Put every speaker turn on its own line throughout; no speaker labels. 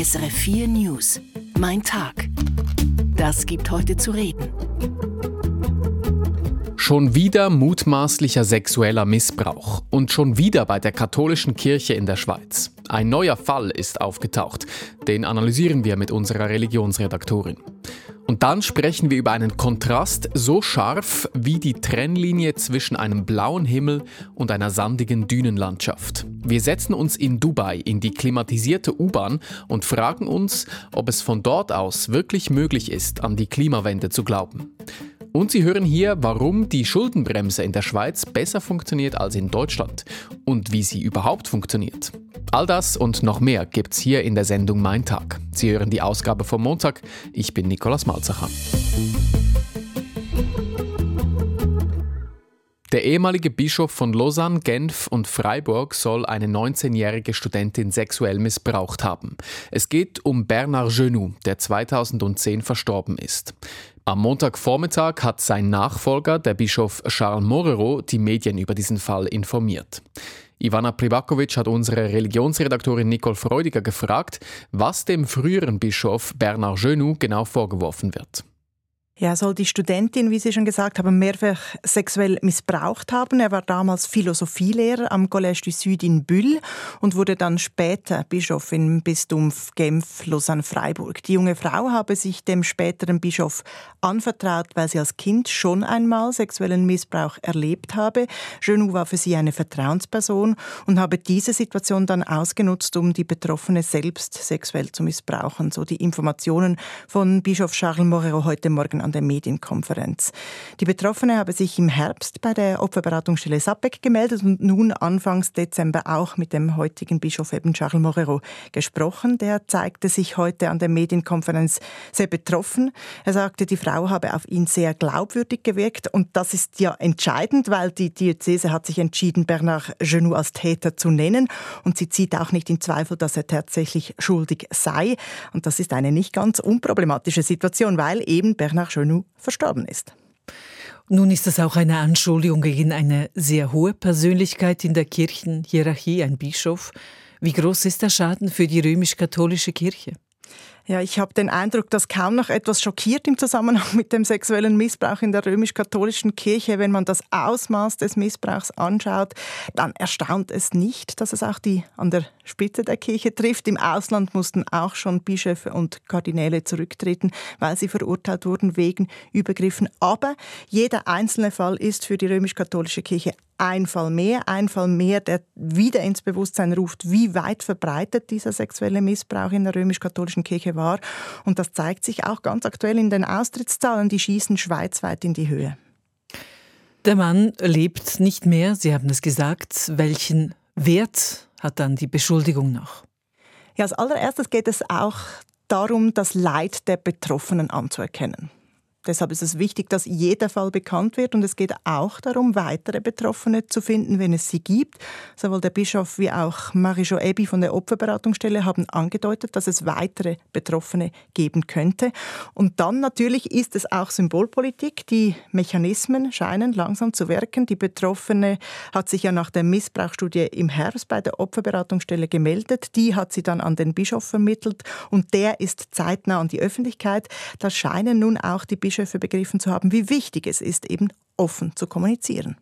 SRF 4 News. Mein Tag. Das gibt heute zu reden.
Schon wieder mutmaßlicher sexueller Missbrauch und schon wieder bei der katholischen Kirche in der Schweiz. Ein neuer Fall ist aufgetaucht. Den analysieren wir mit unserer Religionsredaktorin. Und dann sprechen wir über einen Kontrast so scharf wie die Trennlinie zwischen einem blauen Himmel und einer sandigen Dünenlandschaft. Wir setzen uns in Dubai in die klimatisierte U-Bahn und fragen uns, ob es von dort aus wirklich möglich ist, an die Klimawende zu glauben. Und Sie hören hier, warum die Schuldenbremse in der Schweiz besser funktioniert als in Deutschland und wie sie überhaupt funktioniert. All das und noch mehr gibt's hier in der Sendung Mein Tag. Sie hören die Ausgabe vom Montag. Ich bin Nikolaus Malzacher. Der ehemalige Bischof von Lausanne, Genf und Freiburg soll eine 19-jährige Studentin sexuell missbraucht haben. Es geht um Bernard Genoux, der 2010 verstorben ist. Am Montagvormittag hat sein Nachfolger, der Bischof Charles Morero, die Medien über diesen Fall informiert. Ivana Privakovic hat unsere Religionsredaktorin Nicole Freudiger gefragt, was dem früheren Bischof Bernard Genoux genau vorgeworfen wird.
Ja, soll die Studentin, wie Sie schon gesagt haben, mehrfach sexuell missbraucht haben. Er war damals Philosophielehrer am Collège du Sud in Bulle und wurde dann später Bischof im Bistum Genf, Lausanne, Freiburg. Die junge Frau habe sich dem späteren Bischof anvertraut, weil sie als Kind schon einmal sexuellen Missbrauch erlebt habe. Genoux war für sie eine Vertrauensperson und habe diese Situation dann ausgenutzt, um die Betroffene selbst sexuell zu missbrauchen. So die Informationen von Bischof Charles Morero heute Morgen an der Medienkonferenz. Die Betroffene habe sich im Herbst bei der Opferberatungsstelle SAPEC gemeldet und nun Anfangs Dezember auch mit dem heutigen Bischof eben Charles Morero gesprochen. Der zeigte sich heute an der Medienkonferenz sehr betroffen. Er sagte, die Frau habe auf ihn sehr glaubwürdig gewirkt und das ist ja entscheidend, weil die Diözese hat sich entschieden, Bernard Genoux als Täter zu nennen und sie zieht auch nicht in Zweifel, dass er tatsächlich schuldig sei. Und das ist eine nicht ganz unproblematische Situation, weil eben Bernard Genoux verstorben ist.
Nun ist das auch eine Anschuldigung gegen eine sehr hohe Persönlichkeit in der Kirchenhierarchie, ein Bischof. Wie groß ist der Schaden für die römisch-katholische Kirche?
Ja, ich habe den Eindruck, dass kaum noch etwas schockiert im Zusammenhang mit dem sexuellen Missbrauch in der römisch-katholischen Kirche. Wenn man das Ausmaß des Missbrauchs anschaut, dann erstaunt es nicht, dass es auch die an der Spitze der Kirche trifft. Im Ausland mussten auch schon Bischöfe und Kardinäle zurücktreten, weil sie verurteilt wurden wegen Übergriffen. Aber jeder einzelne Fall ist für die römisch-katholische Kirche ein Fall mehr, ein Fall mehr, der wieder ins Bewusstsein ruft, wie weit verbreitet dieser sexuelle Missbrauch in der römisch-katholischen Kirche war. Und das zeigt sich auch ganz aktuell in den Austrittszahlen, die schießen schweizweit in die Höhe.
Der Mann lebt nicht mehr, Sie haben es gesagt. Welchen Wert hat dann die Beschuldigung noch?
Ja, als allererstes geht es auch darum, das Leid der Betroffenen anzuerkennen. Deshalb ist es wichtig, dass jeder Fall bekannt wird und es geht auch darum, weitere Betroffene zu finden, wenn es sie gibt. Sowohl der Bischof wie auch Marie-Jo Ebi von der Opferberatungsstelle haben angedeutet, dass es weitere Betroffene geben könnte. Und dann natürlich ist es auch Symbolpolitik. Die Mechanismen scheinen langsam zu wirken. Die Betroffene hat sich ja nach der Missbrauchsstudie im Herbst bei der Opferberatungsstelle gemeldet. Die hat sie dann an den Bischof vermittelt und der ist zeitnah an die Öffentlichkeit. Da scheinen nun auch die Bischöfe Bischöfe begriffen zu haben, wie wichtig es ist, eben offen zu kommunizieren.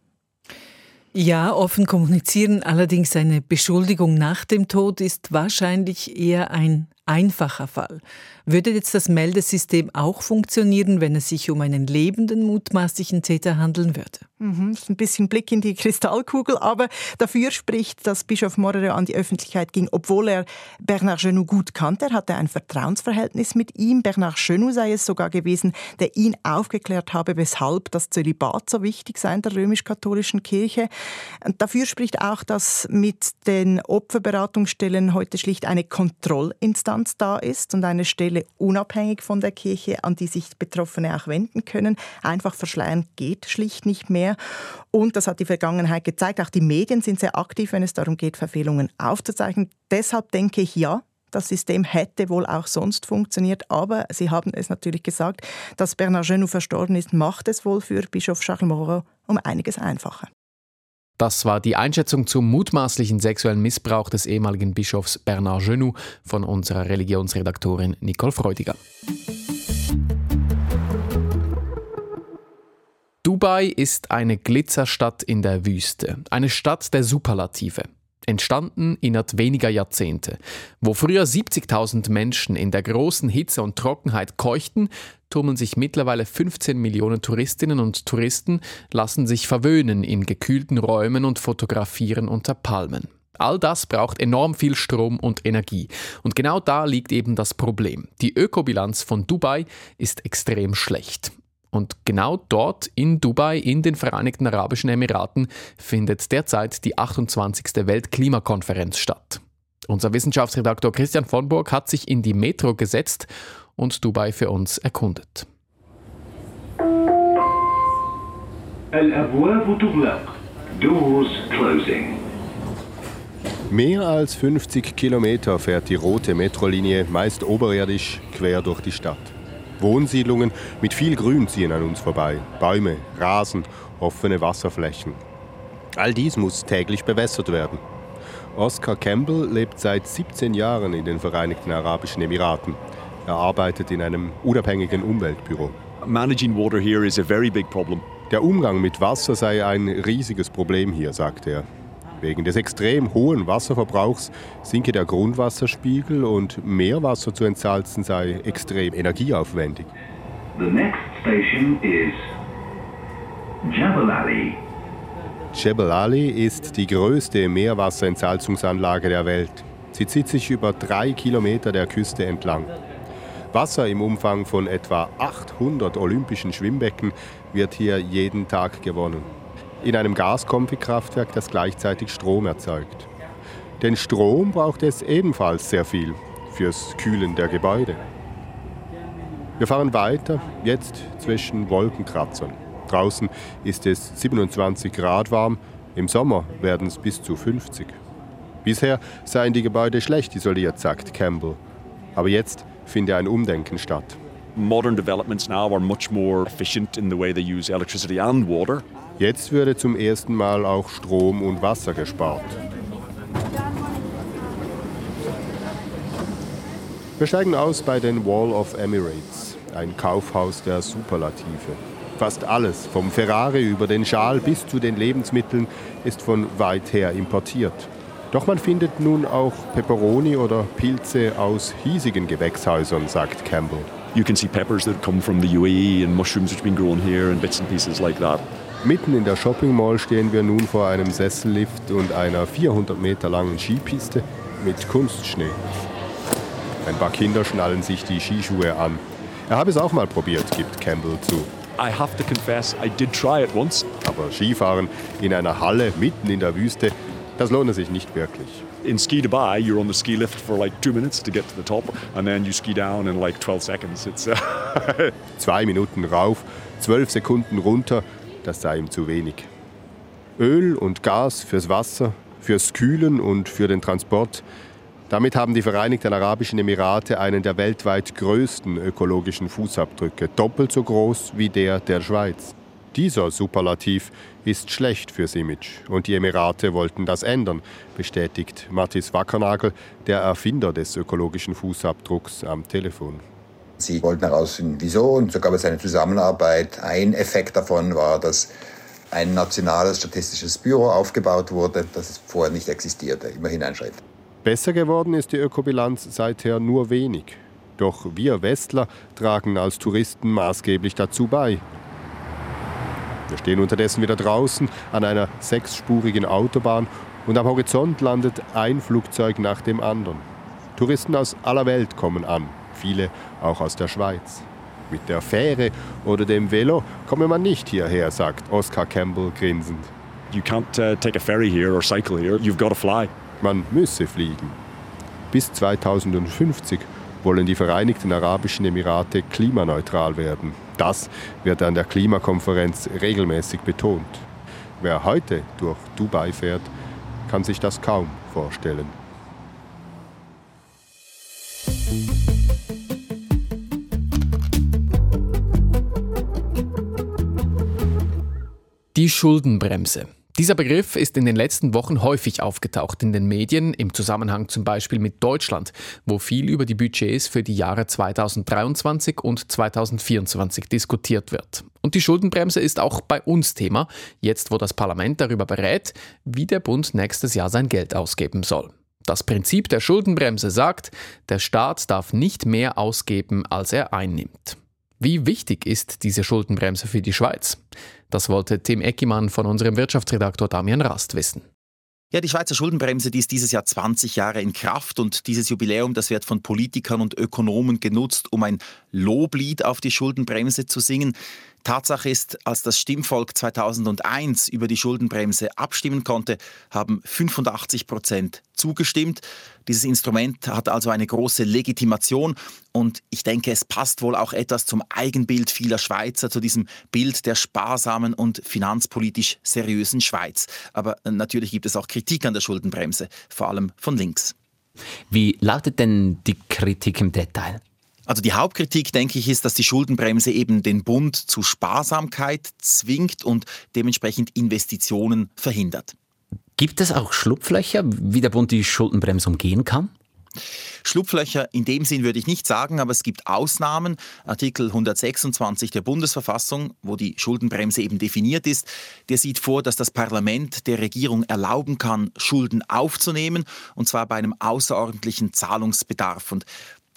Ja, offen kommunizieren, allerdings eine Beschuldigung nach dem Tod ist wahrscheinlich eher ein einfacher Fall. Würde jetzt das Meldesystem auch funktionieren, wenn es sich um einen lebenden mutmaßlichen Täter handeln würde?
Mhm, ist ein bisschen Blick in die Kristallkugel, aber dafür spricht, dass Bischof Morero an die Öffentlichkeit ging, obwohl er Bernard Genoux gut kannte. Er hatte ein Vertrauensverhältnis mit ihm. Bernard Genoux sei es sogar gewesen, der ihn aufgeklärt habe, weshalb das Zölibat so wichtig sei in der römisch-katholischen Kirche. Und dafür spricht auch, dass mit den Opferberatungsstellen heute schlicht eine Kontrollinstanz Instanz da ist und eine Stelle unabhängig von der Kirche, an die sich Betroffene auch wenden können. Einfach verschleiern geht schlicht nicht mehr. Und das hat die Vergangenheit gezeigt. Auch die Medien sind sehr aktiv, wenn es darum geht, Verfehlungen aufzuzeichnen. Deshalb denke ich, ja, das System hätte wohl auch sonst funktioniert, aber Sie haben es natürlich gesagt, dass Bernard Genoux verstorben ist, macht es wohl für Bischof Charles Moreau um einiges einfacher.
Das war die Einschätzung zum mutmaßlichen sexuellen Missbrauch des ehemaligen Bischofs Bernard Genoux von unserer Religionsredaktorin Nicole Freudiger. Dubai ist eine Glitzerstadt in der Wüste, eine Stadt der Superlative. Entstanden innerhalb weniger Jahrzehnte. Wo früher 70.000 Menschen in der großen Hitze und Trockenheit keuchten, tummeln sich mittlerweile 15 Millionen Touristinnen und Touristen, lassen sich verwöhnen in gekühlten Räumen und fotografieren unter Palmen. All das braucht enorm viel Strom und Energie. Und genau da liegt eben das Problem. Die Ökobilanz von Dubai ist extrem schlecht. Und genau dort in Dubai, in den Vereinigten Arabischen Emiraten, findet derzeit die 28. Weltklimakonferenz statt. Unser Wissenschaftsredaktor Christian von Burg hat sich in die Metro gesetzt und Dubai für uns erkundet.
Mehr als 50 Kilometer fährt die rote Metrolinie meist oberirdisch quer durch die Stadt. Wohnsiedlungen mit viel Grün ziehen an uns vorbei. Bäume, Rasen, offene Wasserflächen. All dies muss täglich bewässert werden. Oscar Campbell lebt seit 17 Jahren in den Vereinigten Arabischen Emiraten. Er arbeitet in einem unabhängigen Umweltbüro.
Managing water here is a very big problem.
Der Umgang mit Wasser sei ein riesiges Problem hier, sagt er. Wegen des extrem hohen Wasserverbrauchs sinke der Grundwasserspiegel und Meerwasser zu entsalzen sei extrem energieaufwendig.
The next station is Jebel Ali.
Jebel Ali ist die größte Meerwasserentsalzungsanlage der Welt. Sie zieht sich über drei Kilometer der Küste entlang. Wasser im Umfang von etwa 800 olympischen Schwimmbecken wird hier jeden Tag gewonnen in einem Gaskombikraftwerk, das gleichzeitig Strom erzeugt. Denn Strom braucht es ebenfalls sehr viel fürs Kühlen der Gebäude. Wir fahren weiter, jetzt zwischen Wolkenkratzern. Draußen ist es 27 Grad warm, im Sommer werden es bis zu 50. Bisher seien die Gebäude schlecht isoliert, sagt Campbell. Aber jetzt finde ein Umdenken statt.
Modern developments now are much more efficient in the way they use electricity and water.
Jetzt würde zum ersten Mal auch Strom und Wasser gespart. Wir steigen aus bei den Wall of Emirates, ein Kaufhaus der Superlative. Fast alles, vom Ferrari über den Schal bis zu den Lebensmitteln, ist von weit her importiert. Doch man findet nun auch Peperoni oder Pilze aus hiesigen Gewächshäusern, sagt Campbell.
You can see peppers that come from the UAE and mushrooms which have been grown here and bits and pieces like that.
Mitten in der Shopping Mall stehen wir nun vor einem Sessellift und einer 400 Meter langen Skipiste mit Kunstschnee. Ein paar Kinder schnallen sich die Skischuhe an. Er habe es auch mal probiert, gibt Campbell zu.
I have to confess, I did try it once.
Aber Skifahren in einer Halle mitten in der Wüste, das lohnt sich nicht wirklich.
In Ski Dubai, you're on the ski lift for like two minutes to get to the top, and then you ski down in like 12 seconds. It's, uh
Zwei Minuten rauf, zwölf Sekunden runter, das sei ihm zu wenig. Öl und Gas fürs Wasser, fürs Kühlen und für den Transport. Damit haben die Vereinigten Arabischen Emirate einen der weltweit größten ökologischen Fußabdrücke, doppelt so groß wie der der Schweiz. Dieser Superlativ ist schlecht fürs Image und die Emirate wollten das ändern, bestätigt Mathis Wackernagel, der Erfinder des ökologischen Fußabdrucks, am Telefon.
Sie wollten herausfinden, wieso, und so gab es eine Zusammenarbeit. Ein Effekt davon war, dass ein nationales statistisches Büro aufgebaut wurde, das vorher nicht existierte. Immerhin ein Schritt.
Besser geworden ist die Ökobilanz seither nur wenig. Doch wir Westler tragen als Touristen maßgeblich dazu bei. Wir stehen unterdessen wieder draußen an einer sechsspurigen Autobahn und am Horizont landet ein Flugzeug nach dem anderen. Touristen aus aller Welt kommen an viele auch aus der Schweiz. Mit der Fähre oder dem Velo komme man nicht hierher, sagt Oscar Campbell grinsend.
You can't uh, take a ferry here or cycle here. You've got to fly.
Man müsse fliegen. Bis 2050 wollen die Vereinigten Arabischen Emirate klimaneutral werden. Das wird an der Klimakonferenz regelmäßig betont. Wer heute durch Dubai fährt, kann sich das kaum vorstellen.
Die Schuldenbremse. Dieser Begriff ist in den letzten Wochen häufig aufgetaucht in den Medien, im Zusammenhang zum Beispiel mit Deutschland, wo viel über die Budgets für die Jahre 2023 und 2024 diskutiert wird. Und die Schuldenbremse ist auch bei uns Thema, jetzt wo das Parlament darüber berät, wie der Bund nächstes Jahr sein Geld ausgeben soll. Das Prinzip der Schuldenbremse sagt, der Staat darf nicht mehr ausgeben, als er einnimmt. Wie wichtig ist diese Schuldenbremse für die Schweiz? Das wollte Tim Eckimann von unserem Wirtschaftsredaktor Damian Rast wissen.
Ja, die Schweizer Schuldenbremse, die ist dieses Jahr 20 Jahre in Kraft und dieses Jubiläum, das wird von Politikern und Ökonomen genutzt, um ein Loblied auf die Schuldenbremse zu singen. Tatsache ist, als das Stimmvolk 2001 über die Schuldenbremse abstimmen konnte, haben 85 Prozent zugestimmt. Dieses Instrument hat also eine große Legitimation und ich denke, es passt wohl auch etwas zum Eigenbild vieler Schweizer, zu diesem Bild der sparsamen und finanzpolitisch seriösen Schweiz. Aber natürlich gibt es auch Kritik an der Schuldenbremse, vor allem von links.
Wie lautet denn die Kritik im Detail?
Also die Hauptkritik, denke ich, ist, dass die Schuldenbremse eben den Bund zu Sparsamkeit zwingt und dementsprechend Investitionen verhindert.
Gibt es auch Schlupflöcher, wie der Bund die Schuldenbremse umgehen kann?
Schlupflöcher in dem Sinn würde ich nicht sagen, aber es gibt Ausnahmen. Artikel 126 der Bundesverfassung, wo die Schuldenbremse eben definiert ist, der sieht vor, dass das Parlament der Regierung erlauben kann, Schulden aufzunehmen, und zwar bei einem außerordentlichen Zahlungsbedarf. Und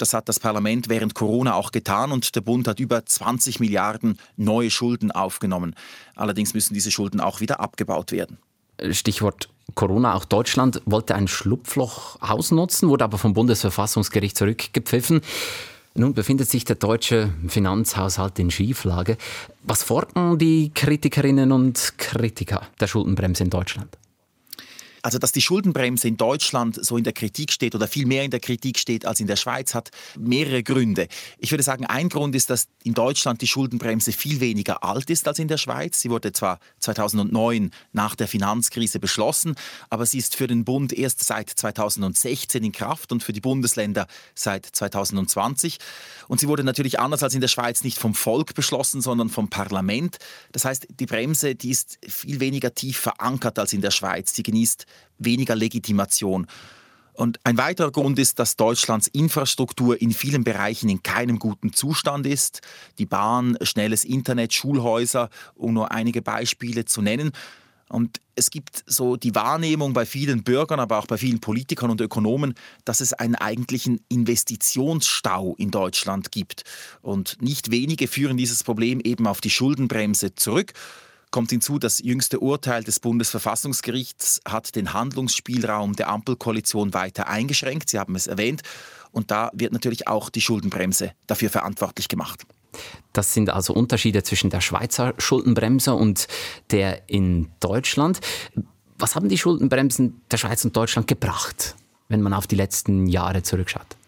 das hat das Parlament während Corona auch getan und der Bund hat über 20 Milliarden neue Schulden aufgenommen. Allerdings müssen diese Schulden auch wieder abgebaut werden.
Stichwort Corona, auch Deutschland wollte ein Schlupfloch ausnutzen, wurde aber vom Bundesverfassungsgericht zurückgepfiffen. Nun befindet sich der deutsche Finanzhaushalt in Schieflage. Was fordern die Kritikerinnen und Kritiker der Schuldenbremse in Deutschland?
Also, dass die Schuldenbremse in Deutschland so in der Kritik steht oder viel mehr in der Kritik steht als in der Schweiz, hat mehrere Gründe. Ich würde sagen, ein Grund ist, dass in Deutschland die Schuldenbremse viel weniger alt ist als in der Schweiz. Sie wurde zwar 2009 nach der Finanzkrise beschlossen, aber sie ist für den Bund erst seit 2016 in Kraft und für die Bundesländer seit 2020. Und sie wurde natürlich anders als in der Schweiz nicht vom Volk beschlossen, sondern vom Parlament. Das heißt, die Bremse, die ist viel weniger tief verankert als in der Schweiz. Sie genießt weniger Legitimation. Und ein weiterer Grund ist, dass Deutschlands Infrastruktur in vielen Bereichen in keinem guten Zustand ist. Die Bahn, schnelles Internet, Schulhäuser, um nur einige Beispiele zu nennen. Und es gibt so die Wahrnehmung bei vielen Bürgern, aber auch bei vielen Politikern und Ökonomen, dass es einen eigentlichen Investitionsstau in Deutschland gibt. Und nicht wenige führen dieses Problem eben auf die Schuldenbremse zurück kommt hinzu, das jüngste Urteil des Bundesverfassungsgerichts hat den Handlungsspielraum der Ampelkoalition weiter eingeschränkt. Sie haben es erwähnt. Und da wird natürlich auch die Schuldenbremse dafür verantwortlich gemacht.
Das sind also Unterschiede zwischen der Schweizer Schuldenbremse und der in Deutschland. Was haben die Schuldenbremsen der Schweiz und Deutschland gebracht, wenn man auf die letzten Jahre zurückschaut?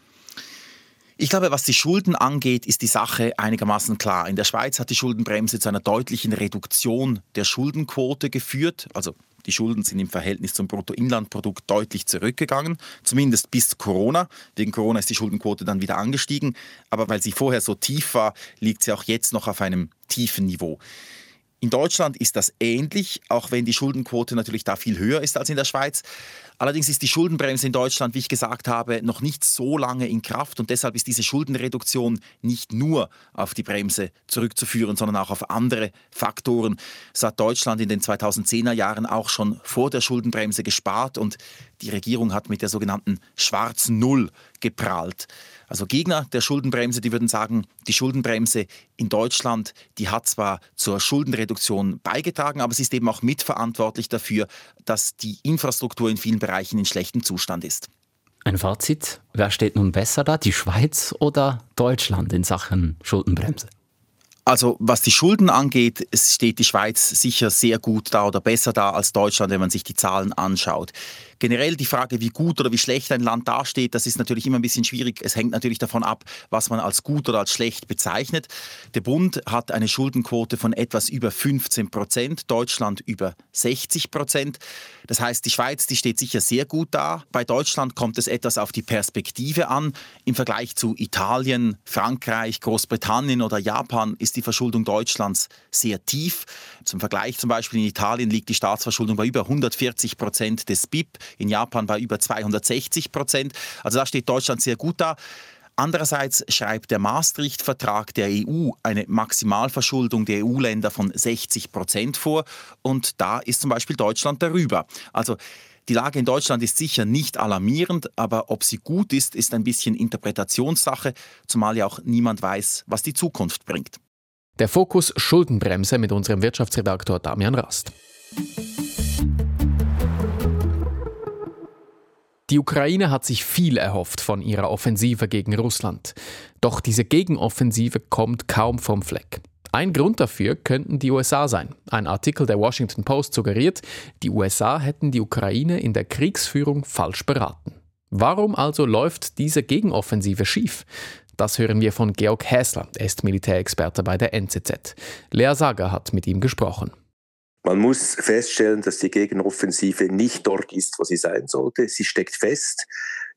Ich glaube, was die Schulden angeht, ist die Sache einigermaßen klar. In der Schweiz hat die Schuldenbremse zu einer deutlichen Reduktion der Schuldenquote geführt. Also die Schulden sind im Verhältnis zum Bruttoinlandprodukt deutlich zurückgegangen, zumindest bis Corona. Wegen Corona ist die Schuldenquote dann wieder angestiegen, aber weil sie vorher so tief war, liegt sie auch jetzt noch auf einem tiefen Niveau. In Deutschland ist das ähnlich, auch wenn die Schuldenquote natürlich da viel höher ist als in der Schweiz. Allerdings ist die Schuldenbremse in Deutschland, wie ich gesagt habe, noch nicht so lange in Kraft und deshalb ist diese Schuldenreduktion nicht nur auf die Bremse zurückzuführen, sondern auch auf andere Faktoren. So hat Deutschland in den 2010er Jahren auch schon vor der Schuldenbremse gespart und die Regierung hat mit der sogenannten schwarzen Null geprahlt. Also Gegner der Schuldenbremse, die würden sagen, die Schuldenbremse in Deutschland, die hat zwar zur Schuldenreduktion beigetragen, aber sie ist eben auch mitverantwortlich dafür, dass die Infrastruktur in vielen Bereichen in schlechtem Zustand ist.
Ein Fazit, wer steht nun besser da, die Schweiz oder Deutschland in Sachen Schuldenbremse?
Also was die Schulden angeht, steht die Schweiz sicher sehr gut da oder besser da als Deutschland, wenn man sich die Zahlen anschaut. Generell die Frage, wie gut oder wie schlecht ein Land dasteht, das ist natürlich immer ein bisschen schwierig. Es hängt natürlich davon ab, was man als gut oder als schlecht bezeichnet. Der Bund hat eine Schuldenquote von etwas über 15 Prozent, Deutschland über 60 Prozent. Das heißt, die Schweiz, die steht sicher sehr gut da. Bei Deutschland kommt es etwas auf die Perspektive an. Im Vergleich zu Italien, Frankreich, Großbritannien oder Japan ist die Verschuldung Deutschlands sehr tief. Zum Vergleich zum Beispiel in Italien liegt die Staatsverschuldung bei über 140 Prozent des BIP in Japan bei über 260 Prozent. Also da steht Deutschland sehr gut da. Andererseits schreibt der Maastricht-Vertrag der EU eine Maximalverschuldung der EU-Länder von 60 Prozent vor und da ist zum Beispiel Deutschland darüber. Also die Lage in Deutschland ist sicher nicht alarmierend, aber ob sie gut ist, ist ein bisschen Interpretationssache, zumal ja auch niemand weiß, was die Zukunft bringt.
Der Fokus Schuldenbremse mit unserem Wirtschaftsredaktor Damian Rast. Die Ukraine hat sich viel erhofft von ihrer Offensive gegen Russland. Doch diese Gegenoffensive kommt kaum vom Fleck. Ein Grund dafür könnten die USA sein. Ein Artikel der Washington Post suggeriert, die USA hätten die Ukraine in der Kriegsführung falsch beraten. Warum also läuft diese Gegenoffensive schief? Das hören wir von Georg Häsler, er ist Militärexperte bei der NZZ. Lea Sager hat mit ihm gesprochen.
Man muss feststellen, dass die Gegenoffensive nicht dort ist, wo sie sein sollte. Sie steckt fest.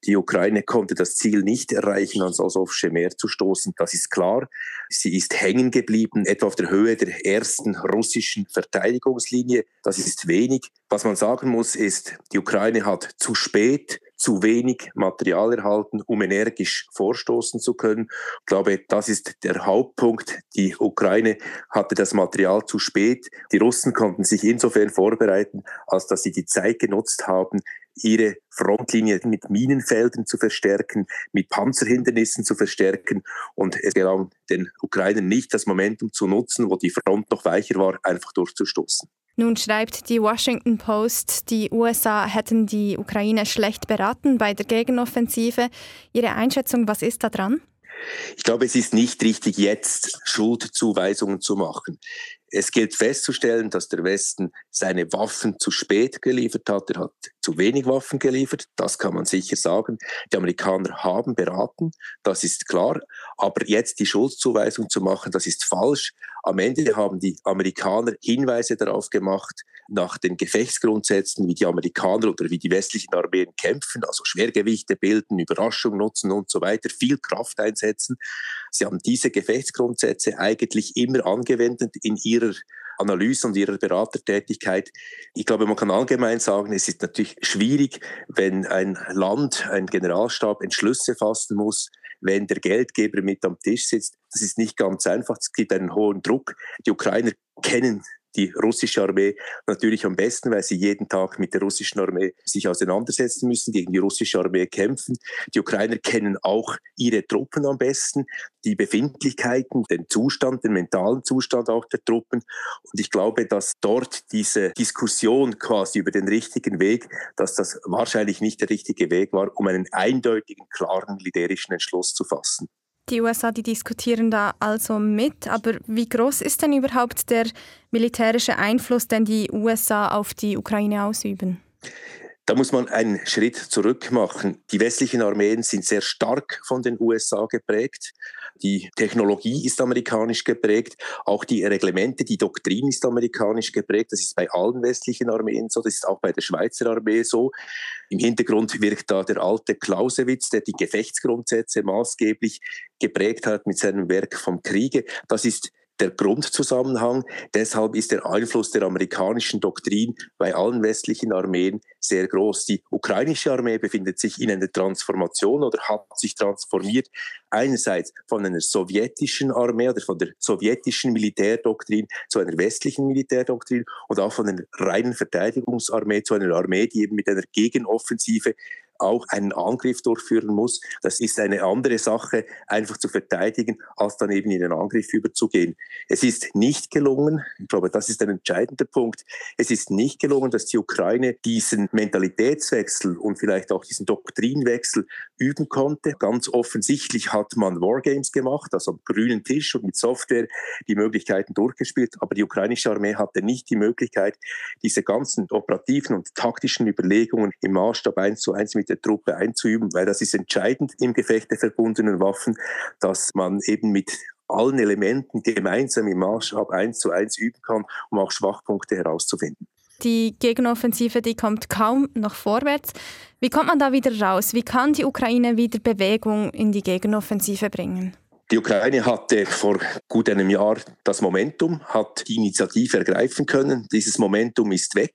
Die Ukraine konnte das Ziel nicht erreichen, ans Asowsche Meer zu stoßen. Das ist klar. Sie ist hängen geblieben, etwa auf der Höhe der ersten russischen Verteidigungslinie. Das ist wenig. Was man sagen muss, ist, die Ukraine hat zu spät zu wenig Material erhalten, um energisch vorstoßen zu können. Ich glaube, das ist der Hauptpunkt. Die Ukraine hatte das Material zu spät. Die Russen konnten sich insofern vorbereiten, als dass sie die Zeit genutzt haben, ihre Frontlinie mit Minenfeldern zu verstärken, mit Panzerhindernissen zu verstärken. Und es gelang den Ukrainern nicht, das Momentum zu nutzen, wo die Front noch weicher war, einfach durchzustoßen.
Nun schreibt die Washington Post, die USA hätten die Ukraine schlecht beraten bei der Gegenoffensive. Ihre Einschätzung, was ist da dran?
Ich glaube, es ist nicht richtig, jetzt Schuldzuweisungen zu machen. Es gilt festzustellen, dass der Westen seine Waffen zu spät geliefert hat. Er hat zu wenig Waffen geliefert, das kann man sicher sagen. Die Amerikaner haben beraten, das ist klar. Aber jetzt die Schuldzuweisung zu machen, das ist falsch. Am Ende haben die Amerikaner Hinweise darauf gemacht, nach den Gefechtsgrundsätzen, wie die Amerikaner oder wie die westlichen Armeen kämpfen, also Schwergewichte bilden, Überraschung nutzen und so weiter, viel Kraft einsetzen. Sie haben diese Gefechtsgrundsätze eigentlich immer angewendet in ihrer Analyse und ihrer Beratertätigkeit. Ich glaube, man kann allgemein sagen, es ist natürlich schwierig, wenn ein Land, ein Generalstab Entschlüsse fassen muss, wenn der Geldgeber mit am Tisch sitzt. Das ist nicht ganz einfach. Es gibt einen hohen Druck. Die Ukrainer kennen die russische Armee natürlich am besten, weil sie jeden Tag mit der russischen Armee sich auseinandersetzen müssen, gegen die russische Armee kämpfen. Die Ukrainer kennen auch ihre Truppen am besten, die Befindlichkeiten, den Zustand, den mentalen Zustand auch der Truppen. Und ich glaube, dass dort diese Diskussion quasi über den richtigen Weg, dass das wahrscheinlich nicht der richtige Weg war, um einen eindeutigen, klaren militärischen Entschluss zu fassen.
Die USA, die diskutieren da also mit, aber wie groß ist denn überhaupt der militärische Einfluss, den die USA auf die Ukraine ausüben?
Da muss man einen Schritt zurück machen. Die westlichen Armeen sind sehr stark von den USA geprägt. Die Technologie ist amerikanisch geprägt, auch die Reglemente, die Doktrin ist amerikanisch geprägt. Das ist bei allen westlichen Armeen so, das ist auch bei der Schweizer Armee so. Im Hintergrund wirkt da der alte Clausewitz, der die Gefechtsgrundsätze maßgeblich geprägt hat mit seinem Werk vom Kriege. Das ist der Grundzusammenhang. Deshalb ist der Einfluss der amerikanischen Doktrin bei allen westlichen Armeen sehr groß. Die ukrainische Armee befindet sich in einer Transformation oder hat sich transformiert. Einerseits von einer sowjetischen Armee oder von der sowjetischen Militärdoktrin zu einer westlichen Militärdoktrin und auch von einer reinen Verteidigungsarmee zu einer Armee, die eben mit einer Gegenoffensive auch einen Angriff durchführen muss. Das ist eine andere Sache, einfach zu verteidigen, als dann eben in den Angriff überzugehen. Es ist nicht gelungen, ich glaube, das ist ein entscheidender Punkt, es ist nicht gelungen, dass die Ukraine diesen Mentalitätswechsel und vielleicht auch diesen Doktrinwechsel üben konnte. Ganz offensichtlich hat man Wargames gemacht, also am grünen Tisch und mit Software die Möglichkeiten durchgespielt, aber die ukrainische Armee hatte nicht die Möglichkeit, diese ganzen operativen und taktischen Überlegungen im Maßstab eins zu eins mit der Truppe einzuüben, weil das ist entscheidend im Gefecht der verbundenen Waffen, dass man eben mit allen Elementen gemeinsam im Maßstab eins zu eins üben kann, um auch Schwachpunkte herauszufinden.
Die Gegenoffensive, die kommt kaum noch vorwärts. Wie kommt man da wieder raus? Wie kann die Ukraine wieder Bewegung in die Gegenoffensive bringen?
Die Ukraine hatte vor gut einem Jahr das Momentum, hat die Initiative ergreifen können. Dieses Momentum ist weg.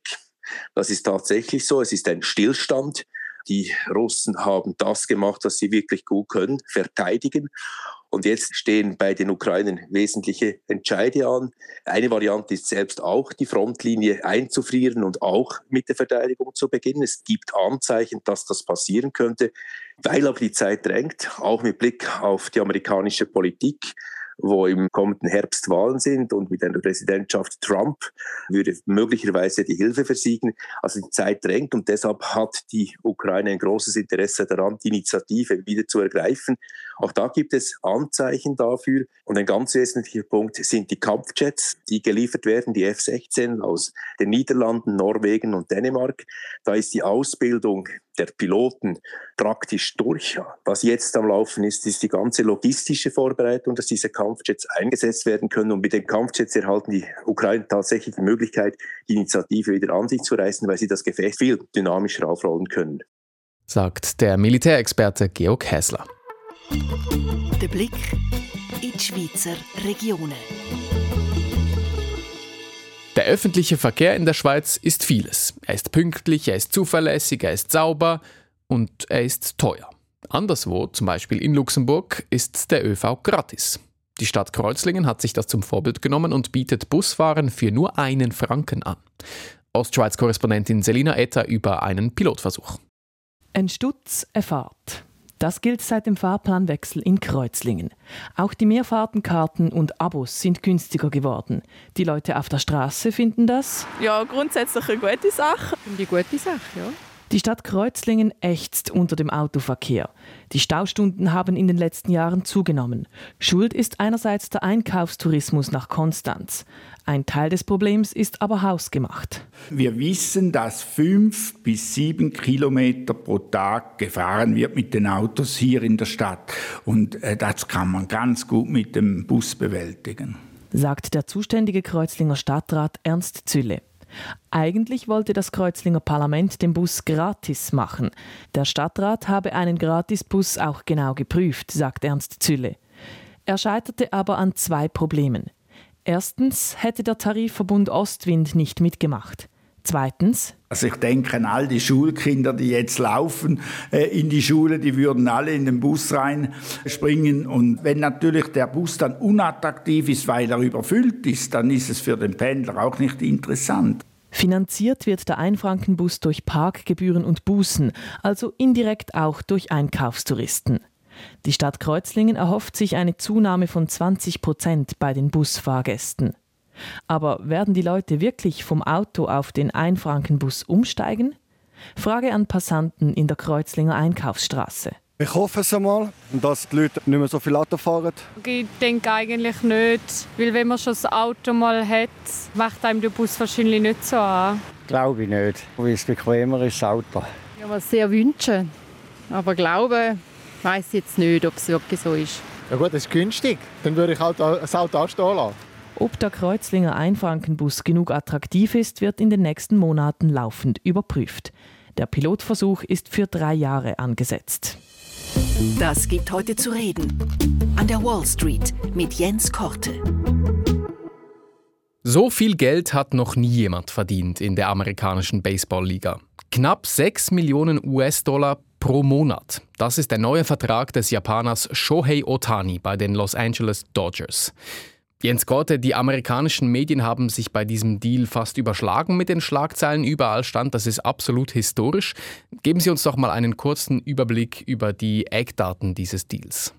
Das ist tatsächlich so. Es ist ein Stillstand. Die Russen haben das gemacht, was sie wirklich gut können, verteidigen. Und jetzt stehen bei den Ukrainern wesentliche Entscheide an. Eine Variante ist selbst auch, die Frontlinie einzufrieren und auch mit der Verteidigung zu beginnen. Es gibt Anzeichen, dass das passieren könnte, weil aber die Zeit drängt, auch mit Blick auf die amerikanische Politik wo im kommenden Herbst Wahlen sind und mit einer Präsidentschaft Trump würde möglicherweise die Hilfe versiegen. Also die Zeit drängt und deshalb hat die Ukraine ein großes Interesse daran, die Initiative wieder zu ergreifen. Auch da gibt es Anzeichen dafür. Und ein ganz wesentlicher Punkt sind die Kampfjets, die geliefert werden, die F-16 aus den Niederlanden, Norwegen und Dänemark. Da ist die Ausbildung der Piloten praktisch durch. Was jetzt am Laufen ist, ist die ganze logistische Vorbereitung, dass diese Kampfjets eingesetzt werden können. Und mit den Kampfjets erhalten die Ukraine tatsächlich die Möglichkeit, die Initiative wieder an sich zu reißen, weil sie das Gefecht viel dynamischer aufrollen können.
Sagt der Militärexperte Georg Häsler.
Der Blick in die Schweizer Regionen.
Der öffentliche Verkehr in der Schweiz ist vieles. Er ist pünktlich, er ist zuverlässig, er ist sauber und er ist teuer. Anderswo, zum Beispiel in Luxemburg, ist der ÖV gratis. Die Stadt Kreuzlingen hat sich das zum Vorbild genommen und bietet Busfahren für nur einen Franken an. Ostschweiz-Korrespondentin Selina Etter über einen Pilotversuch.
Ein Stutz, erfahrt. Das gilt seit dem Fahrplanwechsel in Kreuzlingen. Auch die Mehrfahrtenkarten und Abos sind günstiger geworden. Die Leute auf der Straße finden das?
Ja, grundsätzlich eine gute Sache.
Eine gute Sache, ja.
Die Stadt Kreuzlingen ächzt unter dem Autoverkehr. Die Staustunden haben in den letzten Jahren zugenommen. Schuld ist einerseits der Einkaufstourismus nach Konstanz. Ein Teil des Problems ist aber hausgemacht.
Wir wissen, dass fünf bis sieben Kilometer pro Tag gefahren wird mit den Autos hier in der Stadt. Und äh, das kann man ganz gut mit dem Bus bewältigen.
Sagt der zuständige Kreuzlinger Stadtrat Ernst Zülle. Eigentlich wollte das Kreuzlinger Parlament den Bus gratis machen. Der Stadtrat habe einen Gratisbus auch genau geprüft, sagt Ernst Zülle. Er scheiterte aber an zwei Problemen. Erstens hätte der Tarifverbund Ostwind nicht mitgemacht. Zweitens.
Also ich denke an all die Schulkinder, die jetzt laufen äh, in die Schule, die würden alle in den Bus reinspringen. Und wenn natürlich der Bus dann unattraktiv ist, weil er überfüllt ist, dann ist es für den Pendler auch nicht interessant.
Finanziert wird der Einfrankenbus durch Parkgebühren und Bußen, also indirekt auch durch Einkaufstouristen. Die Stadt Kreuzlingen erhofft sich eine Zunahme von 20 Prozent bei den Busfahrgästen. Aber werden die Leute wirklich vom Auto auf den Einfrankenbus umsteigen? Frage an Passanten in der Kreuzlinger Einkaufsstraße.
Ich hoffe es einmal, dass die Leute nicht mehr so viel Auto fahren.
Ich denke eigentlich nicht, weil wenn man schon das Auto mal hat, macht einem der Bus wahrscheinlich nicht so an.
Glaube ich nicht, weil es bequemer ist, das Auto.
Ich würde es sehr wünschen, aber glaube, weiß jetzt nicht, ob es wirklich so ist.
Ja gut, das ist günstig. Dann würde ich halt das Auto anstehen lassen.
Ob der Kreuzlinger Einfrankenbus genug attraktiv ist, wird in den nächsten Monaten laufend überprüft. Der Pilotversuch ist für drei Jahre angesetzt.
Das gibt heute zu reden. An der Wall Street mit Jens Korte.
So viel Geld hat noch nie jemand verdient in der amerikanischen Baseballliga. Knapp 6 Millionen US-Dollar pro Monat. Das ist der neue Vertrag des Japaners Shohei Otani bei den Los Angeles Dodgers. Jens Korte, die amerikanischen Medien haben sich bei diesem Deal fast überschlagen mit den Schlagzeilen. Überall stand, das ist absolut historisch. Geben Sie uns doch mal einen kurzen Überblick über die Eckdaten dieses Deals.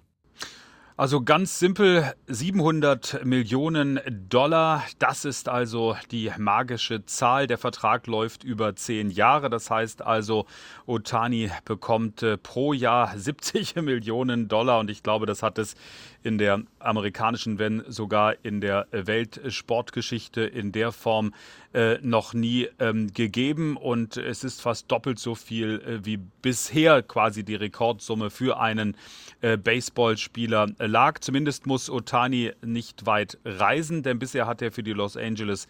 Also ganz simpel, 700 Millionen Dollar, das ist also die magische Zahl. Der Vertrag läuft über zehn Jahre. Das heißt also, Otani bekommt äh, pro Jahr 70 Millionen Dollar und ich glaube, das hat es in der amerikanischen, wenn sogar in der Weltsportgeschichte in der Form äh, noch nie ähm, gegeben. Und es ist fast doppelt so viel äh, wie bisher quasi die Rekordsumme für einen äh, Baseballspieler lag. Zumindest muss Otani nicht weit reisen, denn bisher hat er für die Los Angeles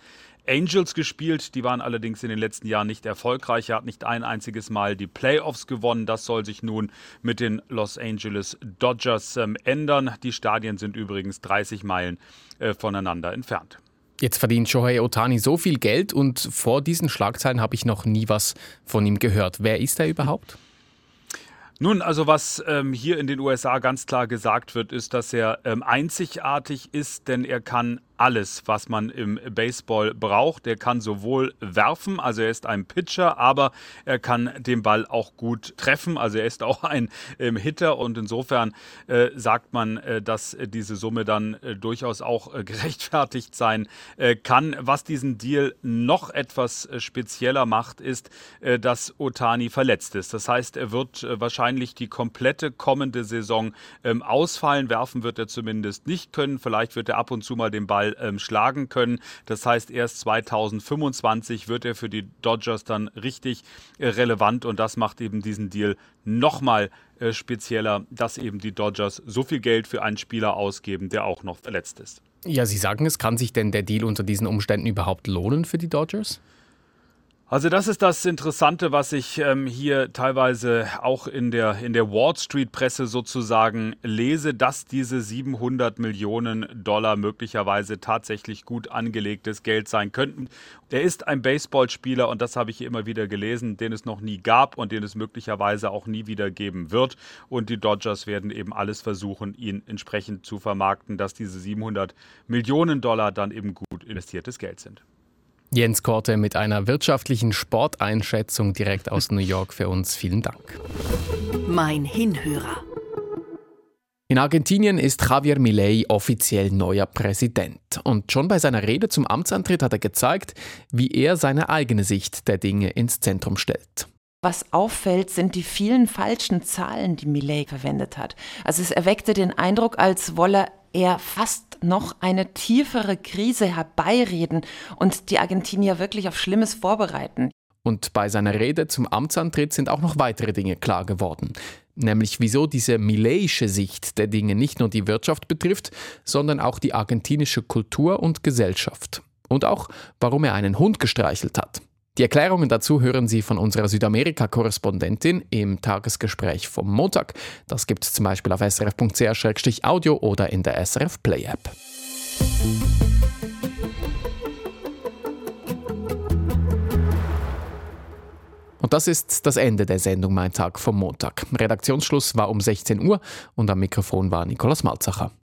Angels gespielt. Die waren allerdings in den letzten Jahren nicht erfolgreich. Er hat nicht ein einziges Mal die Playoffs gewonnen. Das soll sich nun mit den Los Angeles Dodgers ähm, ändern. Die Stadien sind übrigens 30 Meilen äh, voneinander entfernt.
Jetzt verdient Shohei Otani so viel Geld und vor diesen Schlagzeilen habe ich noch nie was von ihm gehört. Wer ist er überhaupt?
Nun, also was ähm, hier in den USA ganz klar gesagt wird, ist, dass er ähm, einzigartig ist, denn er kann alles, was man im Baseball braucht. Er kann sowohl werfen, also er ist ein Pitcher, aber er kann den Ball auch gut treffen. Also er ist auch ein ähm, Hitter und insofern äh, sagt man, äh, dass diese Summe dann äh, durchaus auch äh, gerechtfertigt sein äh, kann. Was diesen Deal noch etwas äh, spezieller macht, ist, dass Otani verletzt ist. Das heißt, er wird wahrscheinlich die komplette kommende Saison ähm, ausfallen. Werfen wird er zumindest nicht können. Vielleicht wird er ab und zu mal den Ball ähm, schlagen können. Das heißt, erst 2025 wird er für die Dodgers dann richtig äh, relevant und das macht eben diesen Deal nochmal äh, spezieller, dass eben die Dodgers so viel Geld für einen Spieler ausgeben, der auch noch verletzt ist.
Ja, Sie sagen es, kann sich denn der Deal unter diesen Umständen überhaupt lohnen für die Dodgers?
Also das ist das Interessante, was ich ähm, hier teilweise auch in der, in der Wall Street Presse sozusagen lese, dass diese 700 Millionen Dollar möglicherweise tatsächlich gut angelegtes Geld sein könnten. Er ist ein Baseballspieler und das habe ich hier immer wieder gelesen, den es noch nie gab und den es möglicherweise auch nie wieder geben wird. Und die Dodgers werden eben alles versuchen, ihn entsprechend zu vermarkten, dass diese 700 Millionen Dollar dann eben gut investiertes Geld sind.
Jens Korte mit einer wirtschaftlichen Sporteinschätzung direkt aus New York für uns. Vielen Dank.
Mein Hinhörer.
In Argentinien ist Javier Milei offiziell neuer Präsident. Und schon bei seiner Rede zum Amtsantritt hat er gezeigt, wie er seine eigene Sicht der Dinge ins Zentrum stellt.
Was auffällt, sind die vielen falschen Zahlen, die Millet verwendet hat. Also es erweckte den Eindruck, als wolle er fast noch eine tiefere Krise herbeireden und die Argentinier wirklich auf Schlimmes vorbereiten.
Und bei seiner Rede zum Amtsantritt sind auch noch weitere Dinge klar geworden. Nämlich wieso diese mileische Sicht der Dinge nicht nur die Wirtschaft betrifft, sondern auch die argentinische Kultur und Gesellschaft. Und auch, warum er einen Hund gestreichelt hat. Die Erklärungen dazu hören Sie von unserer Südamerika-Korrespondentin im Tagesgespräch vom Montag. Das gibt es zum Beispiel auf srf.ch-audio oder in der SRF Play-App. Und das ist das Ende der Sendung Mein Tag vom Montag. Redaktionsschluss war um 16 Uhr und am Mikrofon war Nikolaus Malzacher.